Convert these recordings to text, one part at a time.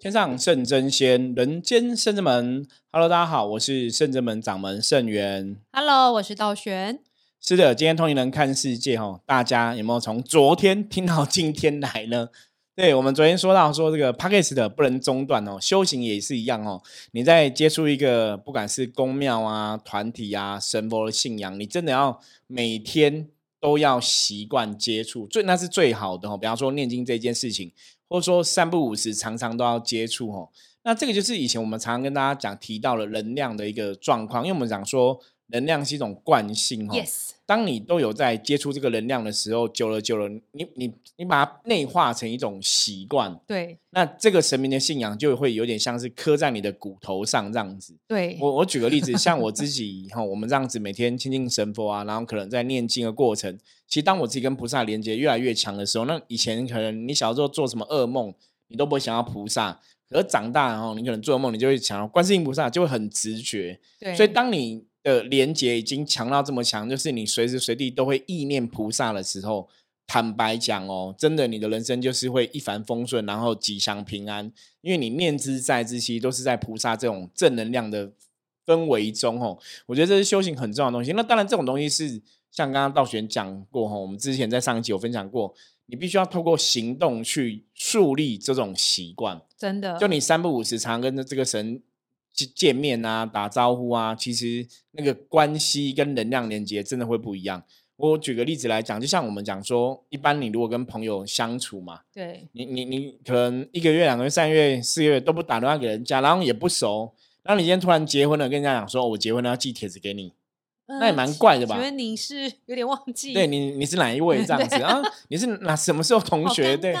天上圣真仙，人间圣真门。Hello，大家好，我是圣真门掌门圣元。Hello，我是道玄。是的，今天通灵人看世界哦，大家有没有从昨天听到今天来呢？对我们昨天说到说这个 p a c k a g e 的不能中断哦，修行也是一样哦。你在接触一个不管是宫庙啊、团体啊、神佛的信仰，你真的要每天都要习惯接触，最那是最好的哦。比方说念经这件事情，或者说三不五时常常都要接触哦。那这个就是以前我们常常跟大家讲提到了能量的一个状况，因为我们讲说能量是一种惯性哦。Yes，当你都有在接触这个能量的时候，久了久了，你你你把它内化成一种习惯，对那这个神明的信仰就会有点像是刻在你的骨头上这样子。对，我我举个例子，像我自己哈，我们这样子每天亲近神佛啊，然后可能在念经的过程，其实当我自己跟菩萨连接越来越强的时候，那以前可能你小时候做什么噩梦，你都不会想要菩萨，可是长大后，你可能做噩梦，你就会想到观世音菩萨，就会很直觉。对，所以当你的连接已经强到这么强，就是你随时随地都会意念菩萨的时候，坦白讲哦，真的你的人生就是会一帆风顺，然后吉祥平安，因为你念之在之，其实都是在菩萨这种正能量的氛围中哦。我觉得这是修行很重要的东西。那当然，这种东西是像刚刚道玄讲过哈，我们之前在上一集有分享过，你必须要透过行动去树立这种习惯。真的就你三不五时常跟这个神见见面啊、打招呼啊，其实那个关系跟能量连接真的会不一样。我举个例子来讲，就像我们讲说，一般你如果跟朋友相处嘛，对你你你可能一个月、两个月、三个月、四个月都不打电话给人家，然后也不熟，然后你今天突然结婚了，跟人家讲说、哦我结婚了要寄帖子给你，那也蛮怪的吧嗯请问你是有点忘记？对你你是哪一位这样子？然后你是哪什么时候同好学？对，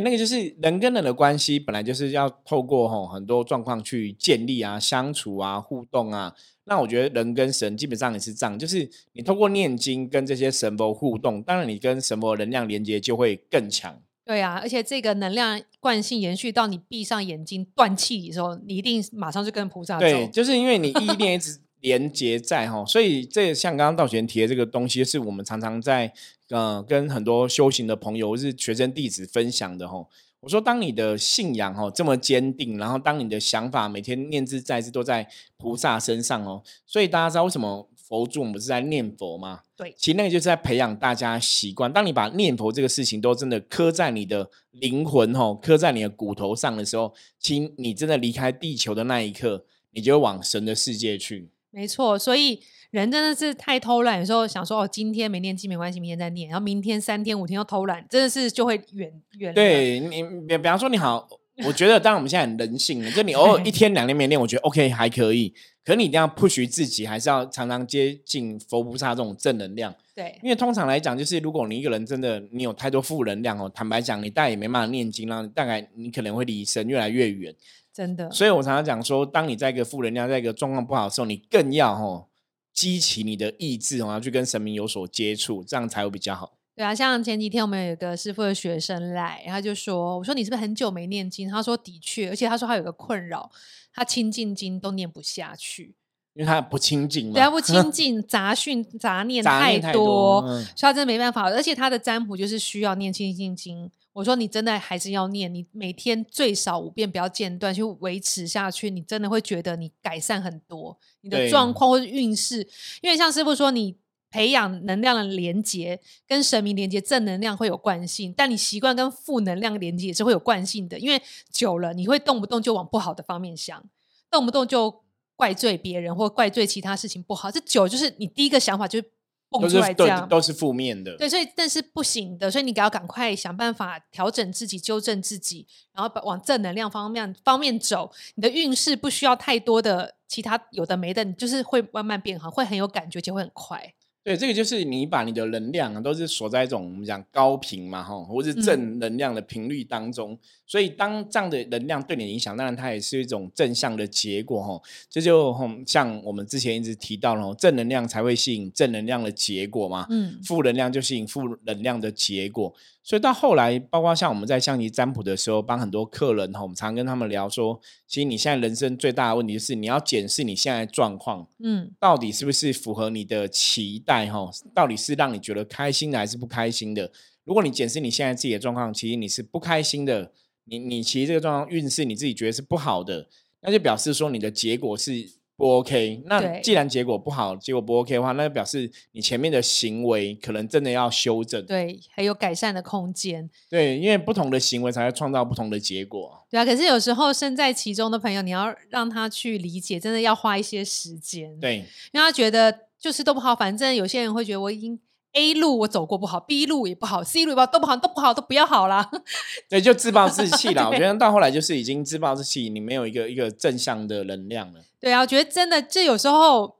那个就是人跟人的关系，本来就是要透过吼很多状况去建立啊、相处啊、互动啊。那我觉得人跟神基本上也是这样，就是你透过念经跟这些神佛互动，当然你跟神佛能量连接就会更强。对啊，而且这个能量惯性延续到你闭上眼睛断气的时候，你一定马上就跟菩萨对，走。就是因为你意念一直连接在哈，所以这像刚刚道玄提的这个东西，是我们常常在呃跟很多修行的朋友或是学生弟子分享的哈。我说，当你的信仰哦这么坚定，然后当你的想法每天念之在之都在菩萨身上哦，所以大家知道为什么佛祖我们是在念佛吗？对其实那个就是在培养大家习惯。当你把念佛这个事情都真的刻在你的灵魂哦，刻在你的骨头上的时候，其实你真的离开地球的那一刻，你就会往神的世界去。没错，所以人真的是太偷懒，有时候想说哦，今天没念经没关系，明天再念，然后明天三天五天又偷懒，真的是就会远远了。对你，比比方说你好，我觉得当然我们现在很人性了，就你偶尔一天两天没念，我觉得 OK 还可以。可是你一定要 push 自己，还是要常常接近佛菩萨这种正能量。对因为通常来讲，就是如果你一个人真的你有太多负能量哦，坦白讲，你大概也没办法念经啦，大概你可能会离神越来越远。真的。所以我常常讲说，当你在一个负能量、在一个状况不好的时候，你更要哦激起你的意志然后去跟神明有所接触，这样才会比较好。对啊，像前几天我们有一个师傅的学生来，他就说：“我说你是不是很久没念经？”他说：“的确，而且他说他有个困扰，他亲近经都念不下去，因为他不清净嘛，对，他不亲近，杂讯杂念太多嗯所以他真的没办法。而且他的占卜就是需要念亲近经。我说你真的还是要念，你每天最少五遍，不要间断，去维持下去，你真的会觉得你改善很多，你的对状况或者运势。因为像师傅说，你培养能量的连接，跟神明连接，正能量会有惯性，但你习惯跟负能量连接也是会有惯性的，因为久了你会动不动就往不好的方面想，动不动就怪罪别人或怪罪其他事情不好，这久就是你第一个想法就是蹦都是都出来这样。都是负面的。对，所以但是不行的，所以你要赶快想办法调整自己、纠正自己，然后把往正能量方面方面走。你的运势不需要太多的其他有的没的，你就是会慢慢变好，会很有感觉，且会很快。对，这个就是你把你的能量啊，都是锁在一种我们讲高频嘛，哈，或是嗯正能量的频率当中。所以当这样的能量对你的影响，当然它也是一种正向的结果，哈。这就吼像我们之前一直提到了，正能量才会吸引正能量的结果嘛。嗯，负能量就吸引负能量的结果，所以到后来，包括像我们在象棋占卜的时候，帮很多客人哈，我们常跟他们聊说，其实你现在人生最大的问题就是你要检视你现在的状况，嗯，到底是不是符合你的期待哈？到底是让你觉得开心的还是不开心的？如果你检视你现在自己的状况，其实你是不开心的，你你其实这个状况运势你自己觉得是不好的，那就表示说你的结果是。不 OK，那既然结果不好，结果不 OK 的话，那就表示你前面的行为可能真的要修正。对，还有改善的空间。对，因为不同的行为才会创造不同的结果。对啊，可是有时候身在其中的朋友，你要让他去理解，真的要花一些时间。，对，因为他觉得就是都不好，反正有些人会觉得我已经 A 路我走过不好，B 路也不好，C 路也不好，都不好，都不好，都不要好啦。对，就自暴自弃啦。我觉得到后来就是已经自暴自弃，你没有一个一个正向的能量了。对啊，我觉得真的，这有时候，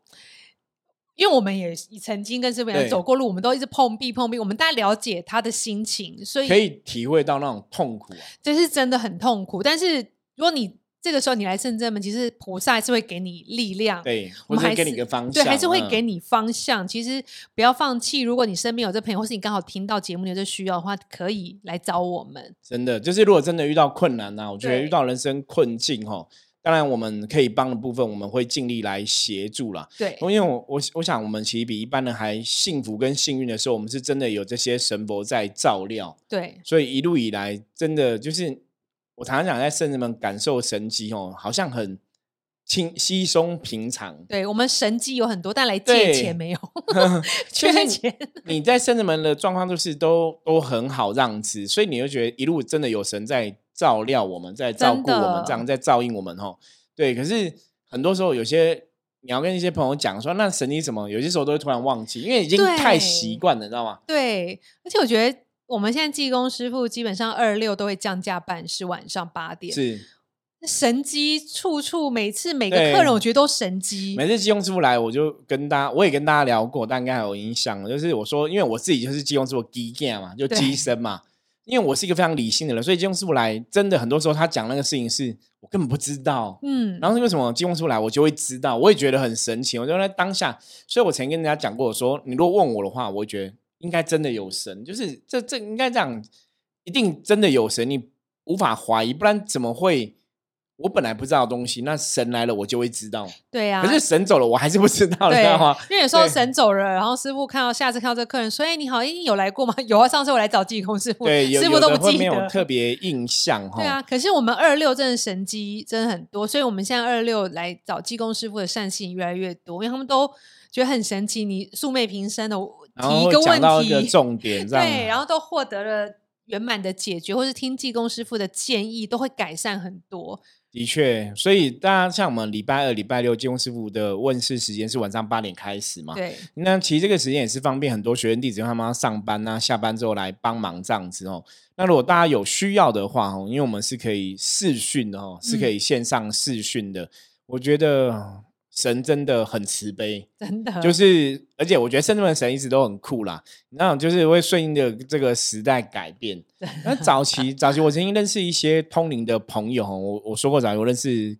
因为我们也曾经跟师傅走过路，我们都一直碰壁碰壁，我们大概了解他的心情，所以可以体会到那种痛苦啊。这是真的很痛苦。但是如果你这个时候你来圣正门，其实菩萨还是会给你力量，对，我们还给你是个方向，对，还是会嗯给你方向。其实不要放弃，如果你身边有这朋友，或是你刚好听到节目你有这需要的话，可以来找我们。真的，就是如果真的遇到困难呐、我觉得遇到人生困境哈，当然我们可以帮的部分，我们会尽力来协助啦。对，因为我我我想，我们其实比一般人还幸福跟幸运的时候，我们是真的有这些神佛在照料，对，所以一路以来，真的就是我常常讲，在圣人们感受神迹哦，好像很轻稀松平常。对，我们神机有很多，但来借钱没有，缺钱。你在圣人们的状况就是都都很好让之，所以你就觉得一路真的有神在照料我们，在照顾我们，这样在照应我们哦。对，可是很多时候有些你要跟一些朋友讲说，那神迹什么，有些时候都会突然忘记，因为已经太对习惯了，你知道吗？对，而且我觉得我们现在技工师傅基本上二六都会降价办事，晚上八点，是神机处处，每次每个客人我觉得都神机。每次技工师傅来，我就跟大家，我也跟大家聊过，大家应该有印象，就是我说，因为我自己就是技工师傅基干嘛，就对机身嘛。因为我是一个非常理性的人，所以技工师傅来，真的很多时候他讲那个事情是我根本不知道。嗯，然后是为什么技工师傅来，我就会知道，我也觉得很神奇。我就在当下，所以我曾经跟人家讲过，我说你如果问我的话，我会觉得应该真的有神，就是这这应该这样，一定真的有神，你无法怀疑，不然怎么会？我本来不知道的东西，那神来了我就会知道。对啊。可是神走了，我还是不知道，你知对道吗？，因为有时候神走了，然后师傅看到下次看到这客人说：“哎，你好，哎，你有来过吗？”有啊，上次我来找济公师傅，对，有师傅都不记得。没有特别印象哈。对啊，可是我们二六真的神机真的很多，所以我们现在二六来找济公师傅的善信越来越多，因为他们都觉得很神奇。你素昧平生的提一个讲到一个重点，对，然后都获得了圆满的解决，或是听技工师傅的建议，都会改善很多。的确，所以大家像我们礼拜二、礼拜六，技工师傅的问世时间是晚上八点开始嘛？对，那其实这个时间也是方便很多学员弟子他们要上班啊，下班之后来帮忙这样子哦。那如果大家有需要的话哦，因为我们是可以视讯的哦，是可以线上视讯的。我觉得神真的很慈悲，真的就是而且我觉得圣人神一直都很酷啦，那种就是会顺应着这个时代改变。那早期早期我曾经认识一些通灵的朋友哦，我我说过早期我认识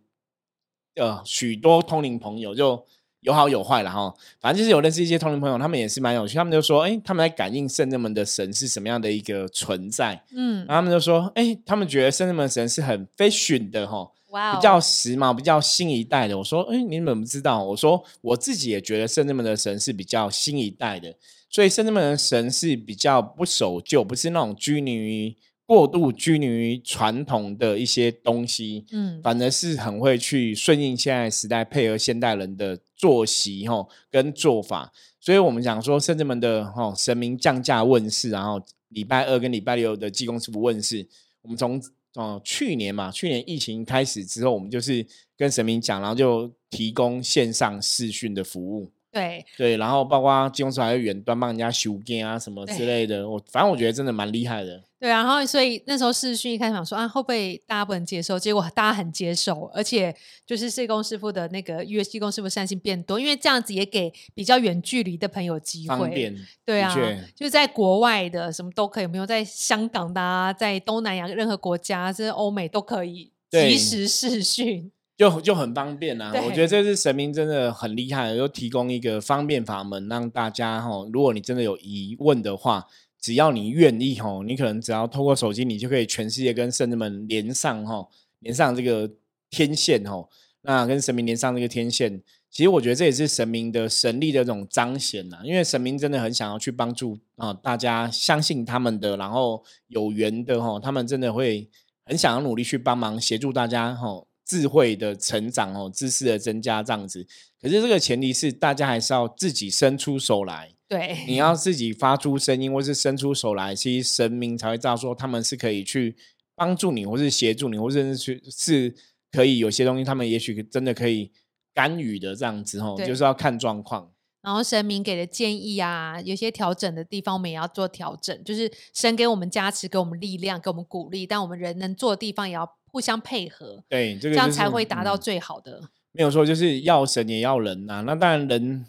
呃许多通灵朋友，就有好有坏了哈。反正就是有认识一些通灵朋友，他们也是蛮有趣，他们就说，哎、他们在感应圣人们的神是什么样的一个存在，嗯然后，他们就说，哎、他们觉得圣人们的神是很 fashion 的哈。比较时髦、比较新一代的。我说，哎、你怎么知道？我说，我自己也觉得圣人们的神是比较新一代的，所以圣人们的神是比较不守旧，不是那种拘泥于过度拘泥于传统的一些东西，嗯，反而是很会去顺应现在时代，配合现代人的作息吼跟做法。所以我们讲说，圣人们的吼神明降价问世，然后礼拜二跟礼拜六的济公师傅问世，我们从哦，去年嘛，去年疫情开始之后，我们就是跟神明讲，然后就提供线上视讯的服务，对，对，然后包括金融师还会远端帮人家修件啊什么之对类的，我反正我觉得真的蛮厉害的。对啊，然后所以那时候视讯一开始想说啊，会不会大家不能接受？结果大家很接受，而且就是社工师傅的那个约技工师傅善心变多，因为这样子也给比较远距离的朋友机会。方便，对啊，就是在国外的什么都可以，有没有在香港的啊，在东南亚任何国家，甚至欧美都可以对及时视讯。就就很方便啊！我觉得这是神明真的很厉害，又提供一个方便法门，让大家哈，如果你真的有疑问的话，只要你愿意哈，你可能只要透过手机，你就可以全世界跟圣人们连上哈，连上这个天线哈，那跟神明连上这个天线，其实我觉得这也是神明的神力的这种彰显呐，因为神明真的很想要去帮助啊大家相信他们的，然后有缘的哈，他们真的会。很想要努力去帮忙协助大家哈，智慧的成长哦，知识的增加这样子。可是这个前提是大家还是要自己伸出手来，对，你要自己发出声音，或是伸出手来，其实神明才会知道说他们是可以去帮助你，或是协助你，或者是去是可以有些东西，他们也许真的可以干预的这样子哦，就是要看状况。然后神明给的建议啊，有些调整的地方，我们也要做调整。就是神给我们加持，给我们力量，给我们鼓励，但我们人能做的地方也要互相配合。对，这样才会达到最好的。没有错就是要神也要人呐，那当然人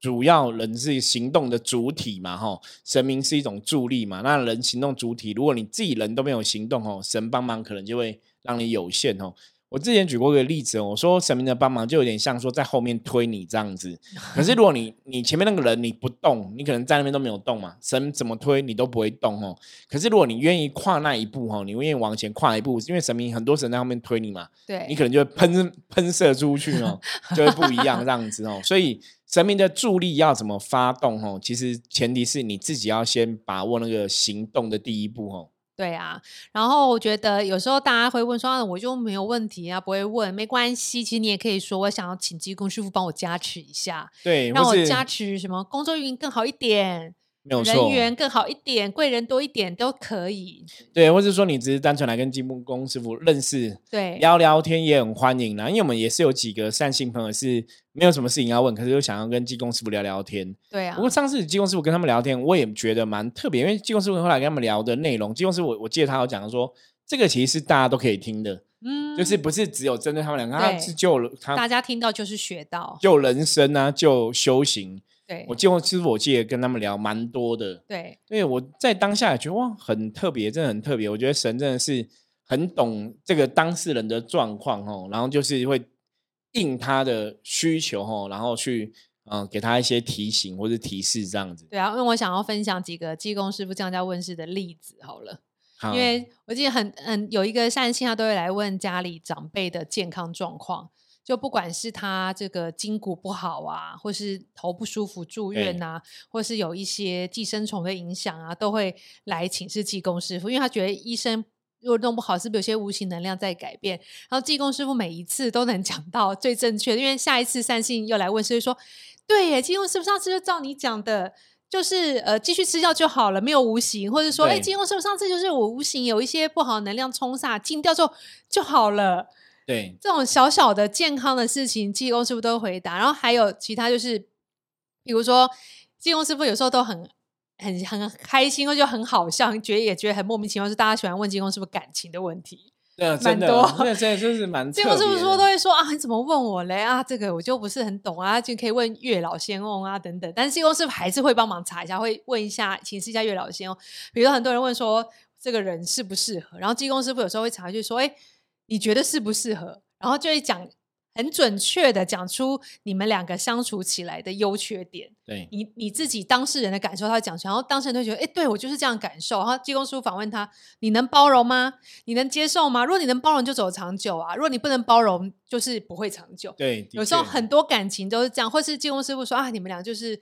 主要人是行动的主体嘛，吼，神明是一种助力嘛，那人行动主体，如果你自己人都没有行动吼，神帮忙可能就会让你有限哦。我之前举过一个例子，我说神明的帮忙就有点像说在后面推你这样子。可是如果你你前面那个人你不动，你可能在那边都没有动嘛，神怎么推你都不会动哦。可是如果你愿意跨那一步哦，你愿意往前跨一步，因为神明很多神在后面推你嘛，对，你可能就会喷喷射出去哦，就会不一样这样子哦。所以神明的助力要怎么发动哦？其实前提是你自己要先把握那个行动的第一步哦。对啊，然后我觉得有时候大家会问说，我就没有问题啊，不会问，没关系。其实你也可以说，我想要请技工师傅帮我加持一下，对，让我加持什么工作运更好一点。人缘更好一点，贵人多一点都可以。对，或者说你只是单纯来跟金木工师傅认识，对，聊聊天也很欢迎啦。因为我们也是有几个善心朋友是没有什么事情要问，可是又想要跟济公师傅聊聊天。对啊。不过上次济公师傅跟他们聊天，我也觉得蛮特别，因为济公师傅后来跟他们聊的内容，济公师傅我我记得他有讲说，这个其实是大家都可以听的，嗯，就是不是只有针对他们两个，他是救了他，大家听到就是学到救人生啊，救修行。对，我见过，其实我记得跟他们聊蛮多的。对，因为我在当下也觉得哇，很特别，真的很特别。我觉得神真的是很懂这个当事人的状况哦，然后就是会应他的需求哦，然后去嗯给他一些提醒或者提示这样子。对啊，因为我想要分享几个技工师傅降价问世的例子好了，因为我记得很嗯有一个善信，他都会来问家里长辈的健康状况。就不管是他这个筋骨不好啊，或是头不舒服住院呐，或是有一些寄生虫的影响啊，都会来请示济公师傅，因为他觉得医生如果弄不好，是不是有些无形能量在改变？然后济公师傅每一次都能讲到最正确，因为下一次善信又来问，所以说对耶，济公师傅上次就照你讲的，就是呃继续吃药就好了，没有无形，或者说哎，济公师傅上次就是我无形有一些不好能量冲煞禁掉之后就好了。对这种小小的健康的事情，技工师傅都回答。然后还有其他，就是比如说，技工师傅有时候都很很很开心，或就很好笑，觉得也觉得很莫名其妙，是大家喜欢问技工师傅感情的问题。对，蛮多，对，真的就是蛮。技工师傅说都会说啊，你怎么问我嘞？啊，这个我就不是很懂啊，就可以问月老仙翁啊等等。但是济公师傅还是会帮忙查一下，会问一下，请示一下月老仙翁。比如很多人问说这个人适不适合，然后技工师傅有时候会查一句说，哎。你觉得适不适合？然后就会讲很准确的讲出你们两个相处起来的优缺点。对你你自己当事人的感受，他会讲出来，然后当事人就觉得，哎，对我就是这样感受。然后济公师傅访问他，你能包容吗？你能接受吗？如果你能包容，就走长久啊；如果你不能包容，就是不会长久。对，有时候很多感情都是这样，或是济公师傅说啊，你们俩就是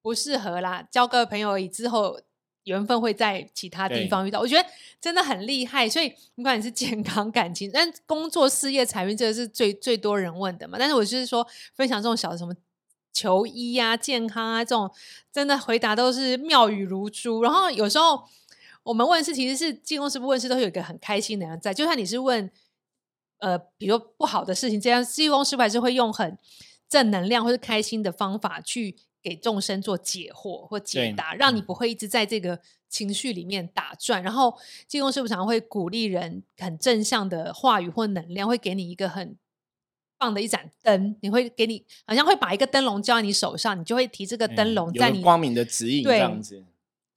不适合啦，交个朋友而已。之后。缘分会在其他地方遇到，我觉得真的很厉害。所以不管你是健康、感情，但工作、事业、财运，这个是最最多人问的嘛。但是我就是说，分享这种小的什么求医啊、健康啊这种，真的回答都是妙语如珠。然后有时候我们问事，其实是进公司不问事，都有一个很开心的人在。就算你是问呃，比如不好的事情，这样进公司还是会用很正能量或者开心的方法去。给众生做解惑或解答，让你不会一直在这个情绪里面打转。然后，济公师傅常会鼓励人很正向的话语或能量，会给你一个很棒的一盏灯。你会给你好像会把一个灯笼交在你手上，你就会提这个灯笼在你光明的指引这样子，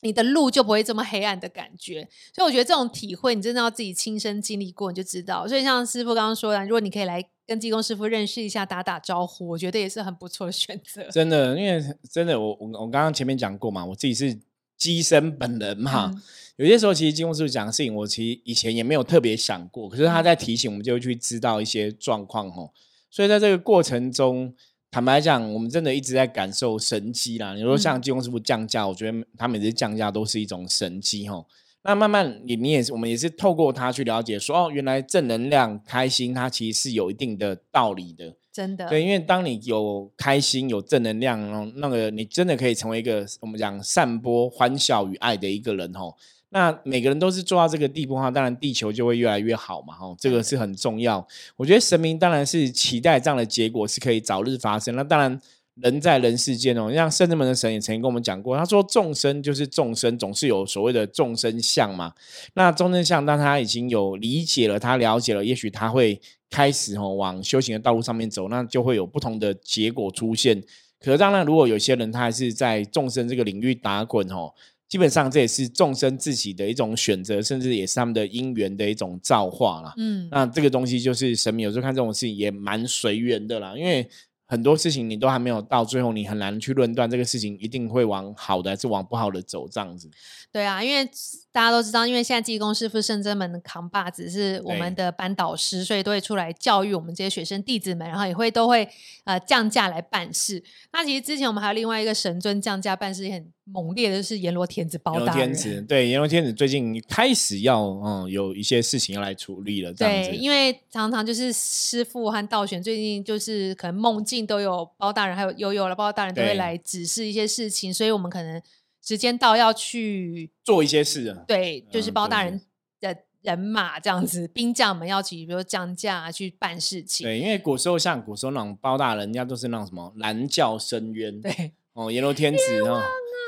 你的路就不会这么黑暗的感觉。所以，我觉得这种体会，你真的要自己亲身经历过，你就知道。所以，像师傅刚刚说的，如果你可以来。跟技工师傅认识一下，打打招呼，我觉得也是很不错的选择。真的，因为真的，我我我刚刚前面讲过嘛，我自己是机身本人嘛。有些时候，其实技工师傅讲的事情，我其实以前也没有特别想过。可是他在提醒，我们就会去知道一些状况哦。所以在这个过程中，坦白讲，我们真的一直在感受神机啦。你说像技工师傅降价，我觉得他每次降价都是一种神机吼。那慢慢你你也是我们也是透过它去了解说哦，原来正能量开心它其实是有一定的道理的。真的，对，因为当你有开心、有正能量，然后那个你真的可以成为一个我们讲散播欢笑与爱的一个人哦。那每个人都是做到这个地步的话，当然地球就会越来越好嘛哈，这个是很重要。我觉得神明当然是期待这样的结果是可以早日发生。那当然人在人世间哦，像圣智门的神也曾经跟我们讲过，他说众生就是众生，总是有所谓的众生相嘛。那众生相，当他已经有理解了，他了解了，也许他会。开始哦，往修行的道路上面走，那就会有不同的结果出现。可是当然，如果有些人他还是在众生这个领域打滚哦，基本上这也是众生自己的一种选择，甚至也是他们的因缘的一种造化啦。嗯，那这个东西就是神明有时候看这种事情也蛮随缘的啦，因为。很多事情你都还没有到最后，你很难去论断这个事情一定会往好的还是往不好的走这样子。对啊，因为大家都知道，因为现在技工师傅圣真门扛把子是我们的班导师，所以都会出来教育我们这些学生弟子们，然后也会都会呃降价来办事。那其实之前我们还有另外一个神尊降价办事也很猛烈的，就是阎罗天子包大人。对，阎罗天子最近开始要嗯有一些事情要来处理了。对，因为常常就是师傅和道玄最近就是可能梦境。都有包大人，还有悠悠了，包大人都会来指示一些事情，所以我们可能时间到要去做一些事。对，就是包大人的人马这样子，兵将们要去，比如降价去办事情。对，因为古时候像古时候那种包大人，人家都是那种什么蓝教深渊，对哦，阎罗天子哦，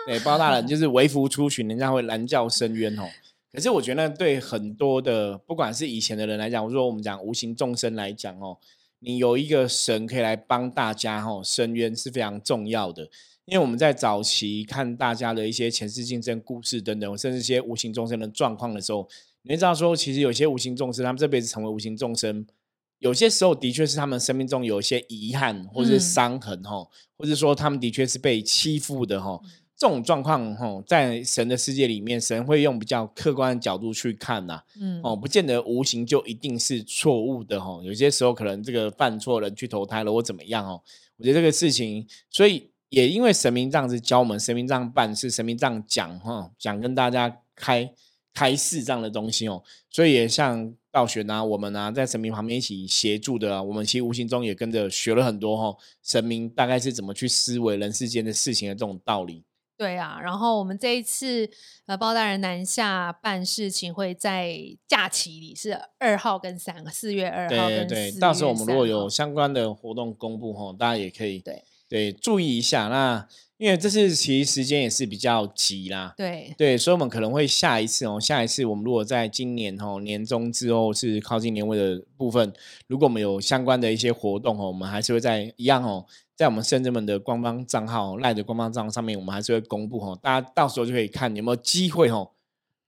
对，包大人 就是为福出巡，人家会蓝教深渊哦。可是我觉得对很多的，不管是以前的人来讲，或者说我们讲无形众生来讲哦。你有一个神可以来帮大家哦伸冤是非常重要的，因为我们在早期看大家的一些前世今生故事等等，甚至一些无形众生的状况的时候，你会知道说，其实有些无形众生，他们这辈子成为无形众生，有些时候的确是他们生命中有一些遗憾或者是伤痕哈，或者说他们的确是被欺负的哈。这种状况，吼，在神的世界里面，神会用比较客观的角度去看呐，嗯，哦，不见得无形就一定是错误的，吼，有些时候可能这个犯错人去投胎了或怎么样，哦，我觉得这个事情，所以也因为神明这样子教我们，神明这样办事，神明这样讲，哈，讲跟大家开开示这样的东西，哦，所以也像道玄啊，我们啊，在神明旁边一起协助的，我们其实无形中也跟着学了很多，哈，神明大概是怎么去思维人世间的事情的这种道理。对啊，然后我们这一次呃包大人南下办事情会在假期里，是二号跟三四月二号跟对，到时候我们如果有相关的活动公布吼，大家也可以对对注意一下。那因为这次其实时间也是比较急啦，对对，所以我们可能会下一次哦，下一次我们如果在今年哦年终之后是靠近年尾的部分，如果我们有相关的一些活动哦，我们还是会在一样哦。在我们深圳门的官方账号赖的官方账号上面，我们还是会公布哦，大家到时候就可以看有没有机会哈，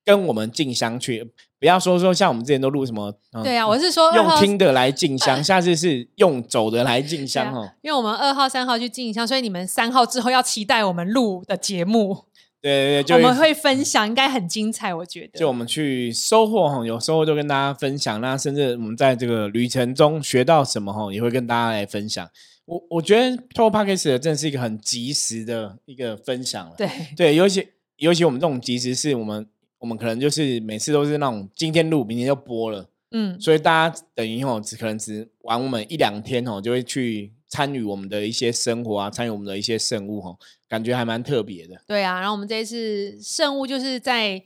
跟我们进香去。不要说说像我们之前都录什么，对啊，我是说用听的来进香，下次是用走的来进香哦。因为我们二号、三号去进香，所以你们三号之后要期待我们录的节目。对对对，我们会分享，应该很精彩，我觉得。就我们去收获哈，有收获就跟大家分享，那甚至我们在这个旅程中学到什么哈，也会跟大家来分享。我我觉得 t o p a c k e 的真的是一个很及时的一个分享了。对对，尤其尤其我们这种及时是我们我们可能就是每次都是那种今天录，明天就播了。嗯，所以大家等于哦，只可能只玩我们一两天哦，就会去参与我们的一些生活啊，参与我们的一些圣物哦，感觉还蛮特别的。对啊，然后我们这一次圣物就是在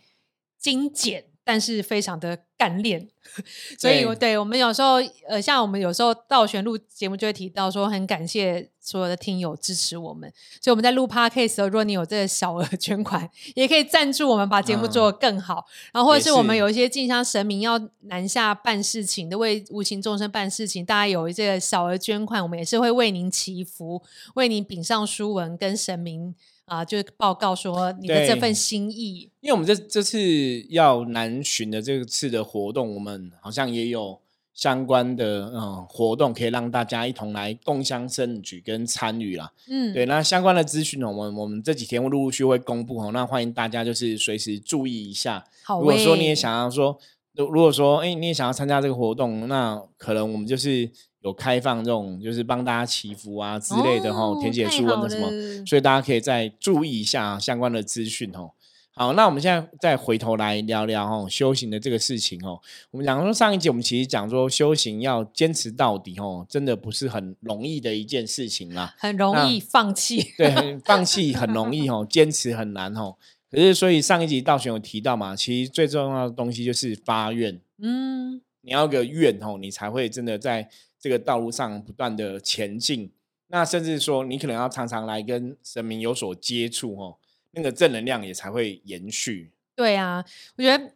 精简。但是非常的干练，所以对我们有时候呃，像我们有时候倒旋录节目就会提到说，很感谢所有的听友支持我们。所以我们在录 podcast 时候，如果你有这个小额捐款，也可以赞助我们把节目做得更好。然后或者是我们有一些进香神明要南下办事情的，为无形众生办事情，大家有这个小额捐款，我们也是会为您祈福，为您禀上书文跟神明。啊，就是报告说你的这份心意，因为我们这这次要南巡的这次的活动，我们好像也有相关的嗯活动，可以让大家一同来共襄盛举跟参与啦。嗯，对，那相关的资讯，我们我们这几天会陆陆续会公布哦。那欢迎大家就是随时注意一下。好，如果说你也想要说，如如果说哎你也想要参加这个活动，那可能我们就是。有开放这种，就是帮大家祈福啊之类的哈，填写书文的什么，所以大家可以再注意一下相关的资讯哦。好，那我们现在再回头来聊聊哦，修行的这个事情哦。我们讲说上一集我们其实讲说修行要坚持到底哦，真的不是很容易的一件事情啦。很容易放弃。对，放弃很容易哦，坚持很难哦。可是所以上一集道玄有提到嘛，其实最重要的东西就是发愿。嗯，你要个愿哦，你才会真的在这个道路上不断的前进。那甚至说，你可能要常常来跟神明有所接触哦，那个正能量也才会延续。对啊，我觉得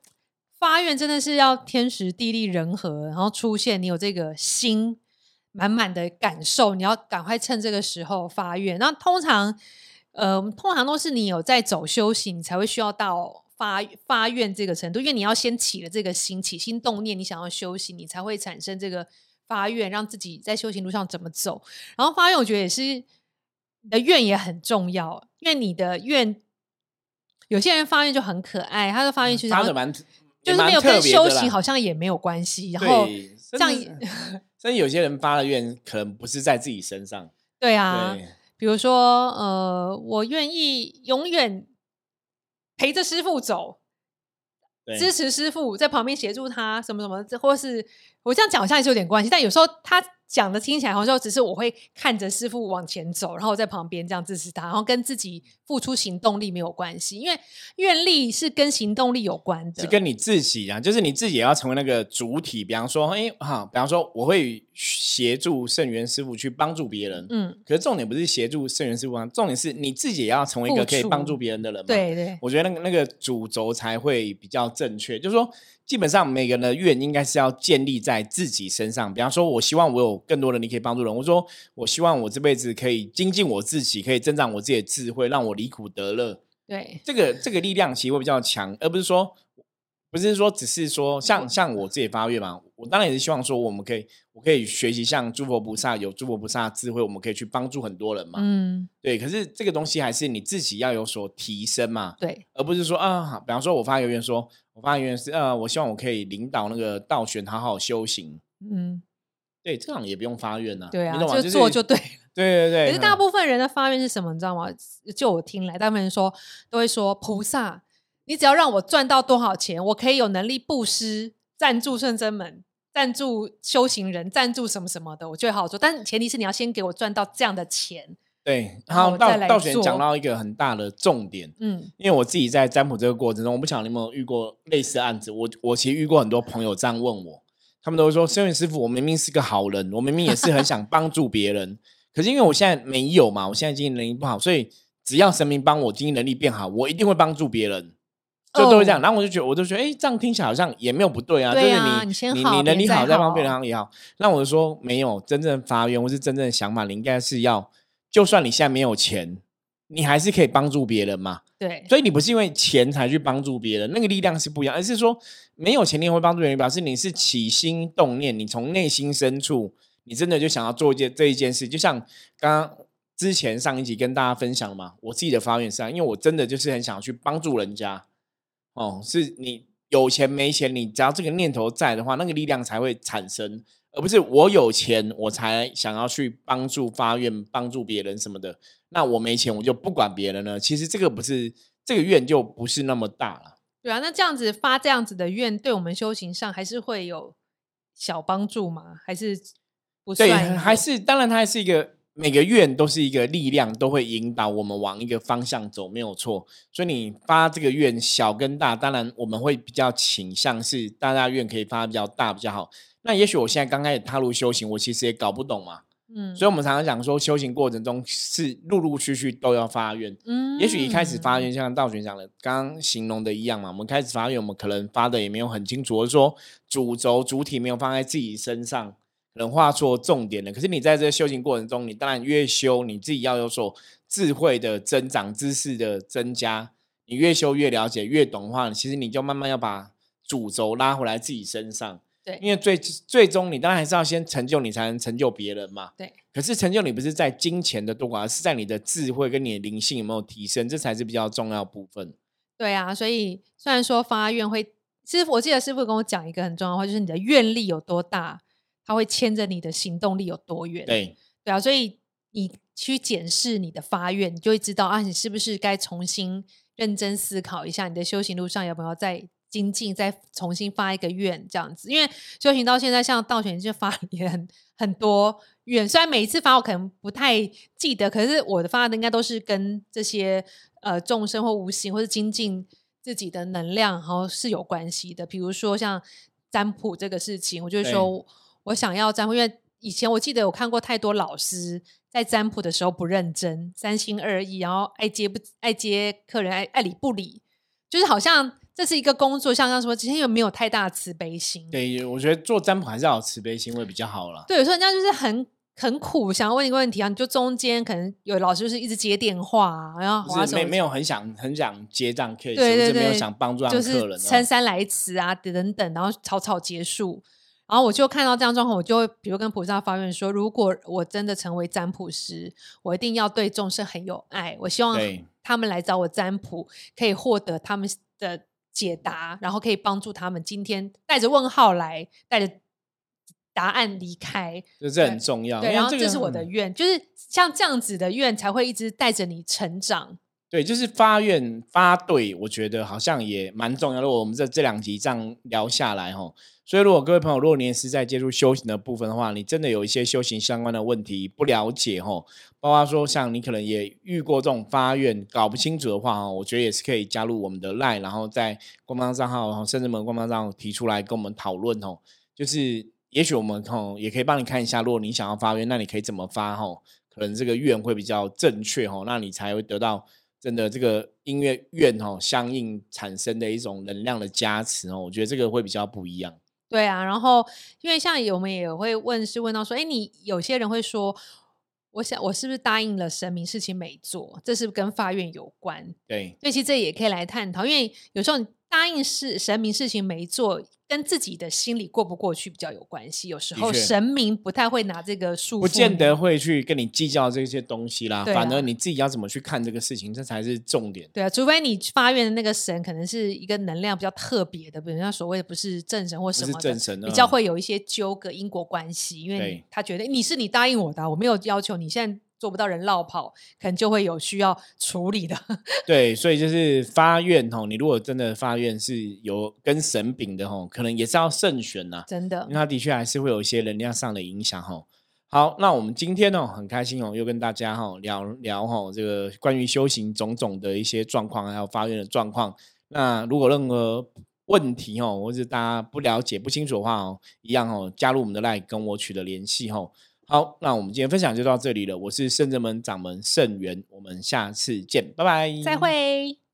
发愿真的是要天时地利人和，然后出现你有这个心满满的感受，你要赶快趁这个时候发愿。那通常，呃，通常都是你有在走修行，你才会需要到发发愿这个程度，因为你要先起了这个心，起心动念，你想要修行，你才会产生这个。发愿让自己在修行路上怎么走，然后发愿，我觉得也是你的愿也很重要，因为你的愿，有些人发愿就很可爱，他的发愿其实发的蛮，就是没有跟修行好像也没有关系，然后这样，所以 有些人发的愿可能不是在自己身上，对啊，比如说呃，我愿意永远陪着师傅走。支持师傅在旁边协助他什么什么，或是我这样讲好像也是有点关系，但有时候他。讲的听起来好像只是我会看着师傅往前走，然后在旁边这样支持他，然后跟自己付出行动力没有关系，因为愿力是跟行动力有关的，是跟你自己啊，就是你自己也要成为那个主体。比方说，哎哈，比方说我会协助圣元师傅去帮助别人，嗯，可是重点不是协助圣元师傅啊，重点是你自己也要成为一个可以帮助别人的人。对对，我觉得那个那个主轴才会比较正确，就是说。基本上每个人的愿应该是要建立在自己身上。比方说，我希望我有更多的你可以帮助人。我说，我希望我这辈子可以精进我自己，可以增长我自己的智慧，让我离苦得乐。对，这个这个力量其实会比较强，而不是说，不是说只是说像像我自己发愿嘛。我当然也是希望说，我们可以，我可以学习像诸佛菩萨有诸佛菩萨智慧，我们可以去帮助很多人嘛。嗯，对。可是这个东西还是你自己要有所提升嘛。对，而不是说啊，比方说我发一个愿说。我发愿是呃，我希望我可以领导那个道玄好好修行。嗯，对，这样也不用发愿呐。对啊，就做就对。对对对。可是大部分人的发愿是什么？你知道吗？就我听来，大部分人说都会说：菩萨，你只要让我赚到多少钱，我可以有能力布施、赞助圣真门、赞助修行人、赞助什么什么的，我就会好好做。但前提是你要先给我赚到这样的钱。对，然后道道玄讲到一个很大的重点，嗯，因为我自己在占卜这个过程中，我不晓得你有没有遇过类似案子。我我其实遇过很多朋友这样问我，他们都会说：“修行师傅，我明明是个好人，我明明也是很想帮助别人，可是因为我现在没有嘛，我现在经济能力不好，所以只要神明帮我经济能力变好，我一定会帮助别人，就都会这样。然后我就觉得，我就觉得，哎，这样听起来好像也没有不对啊，就是你你你能力好，再帮别人也好。那我就说，没有真正发愿或是真正的想法，你应该是要。就算你现在没有钱，你还是可以帮助别人嘛？对，所以你不是因为钱才去帮助别人，那个力量是不一样，而是说没有钱你也会帮助别人，表示你是起心动念，你从内心深处，你真的就想要做一件这一件事。就像刚刚之前上一集跟大家分享嘛，我自己的发愿是，因为我真的就是很想要去帮助人家。哦，是你有钱没钱，你只要这个念头在的话，那个力量才会产生。而不是我有钱我才想要去帮助发愿帮助别人什么的，那我没钱我就不管别人了。其实这个不是这个愿就不是那么大了。对啊，那这样子发这样子的愿，对我们修行上还是会有小帮助吗？还是不算？还是当然，它还是一个每个愿都是一个力量，都会引导我们往一个方向走，没有错。所以你发这个愿小跟大，当然我们会比较倾向是大大愿可以发比较大比较好。那也许我现在刚开始踏入修行，我其实也搞不懂嘛。嗯，所以我们常常讲说，修行过程中是陆陆续续都要发愿。嗯，也许一开始发愿，像道玄讲的，刚刚形容的一样嘛。我们开始发愿，我们可能发的也没有很清楚，或者说主轴主体没有放在自己身上，可能画错重点的。可是你在这个修行过程中，你当然越修，你自己要有所智慧的增长、知识的增加。你越修越了解、越懂的话，其实你就慢慢要把主轴拉回来自己身上。对，因为最最终你当然还是要先成就你，才能成就别人嘛。对。可是成就你不是在金钱的多寡，而是在你的智慧跟你的灵性有没有提升，这才是比较重要部分。对啊，所以虽然说发愿会，师傅我记得师傅跟我讲一个很重要的话，就是你的愿力有多大，他会牵着你的行动力有多远。对。对啊，所以你去检视你的发愿，你就会知道啊，你是不是该重新认真思考一下，你的修行路上有没有再精进，再重新发一个愿这样子。因为修行到现在，像道玄就发也很很多愿，虽然每一次发我可能不太记得，可是我的发的应该都是跟这些呃众生或无形或者精进自己的能量，然后是有关系的。比如说像占卜这个事情，我就说我想要占卜，因为以前我记得我看过太多老师。在占卜的时候不认真，三心二意，然后爱接不爱接客人，爱爱理不理，就是好像这是一个工作，像刚说，今天又没有太大慈悲心。对，我觉得做占卜还是要有慈悲心会比较好了。对，有时候人家就是很很苦，想要问一个问题啊，你就中间可能有老师就是一直接电话，然后没没有很想很想接账，可以对对对，没有想帮助客人，姗姗来迟啊，等等，然后草草结束。然后我就看到这样状况，我就会比如跟菩萨发愿说：如果我真的成为占卜师，我一定要对众生很有爱。我希望他们来找我占卜，可以获得他们的解答，然后可以帮助他们今天带着问号来，带着答案离开。这很重要。对，然后这是我的愿，就是像这样子的愿才会一直带着你成长。对，就是发愿发对，我觉得好像也蛮重要。如果我们这这两集这样聊下来，哈。所以，如果各位朋友，如果你也是在接触修行的部分的话，你真的有一些修行相关的问题不了解吼，包括说像你可能也遇过这种发愿搞不清楚的话哦，我觉得也是可以加入我们的 line，然后在官方账号、甚至我们官方账号提出来跟我们讨论哦。就是也许我们吼也可以帮你看一下，如果你想要发愿，那你可以怎么发吼？可能这个愿会比较正确吼，那你才会得到真的这个音乐院哦相应产生的一种能量的加持哦。我觉得这个会比较不一样。对啊，然后因为像我们也会问，是问到说，哎，你有些人会说，我想我是不是答应了神明事情没做，这是跟法院有关？对，所以其实这也可以来探讨，因为有时候答应是神明事情没做。跟自己的心里过不过去比较有关系，有时候神明不太会拿这个数，不见得会去跟你计较这些东西啦。反而你自己要怎么去看这个事情，这才是重点。对啊，除非你发愿的那个神可能是一个能量比较特别的，比如像所谓的不是正神或什么的，比较会有一些纠葛因果关系，因为他觉得你是你答应我的，我没有要求你现在。做不到人绕跑，可能就会有需要处理的。对，所以就是发愿吼，你如果真的发愿是有跟神禀的吼，可能也是要慎选呐。真的，因为它的确还是会有一些能量上的影响吼。好，那我们今天呢很开心哦，又跟大家哈聊聊哈这个关于修行种种的一些状况，还有发愿的状况。那如果任何问题哦，或者大家不了解不清楚的话哦，一样哦，加入我们的 line 跟我取得联系吼。好，那我们今天分享就到这里了。我是圣正门掌门圣元，我们下次见，拜拜，再会。